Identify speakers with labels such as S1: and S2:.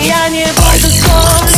S1: Я не буду слов.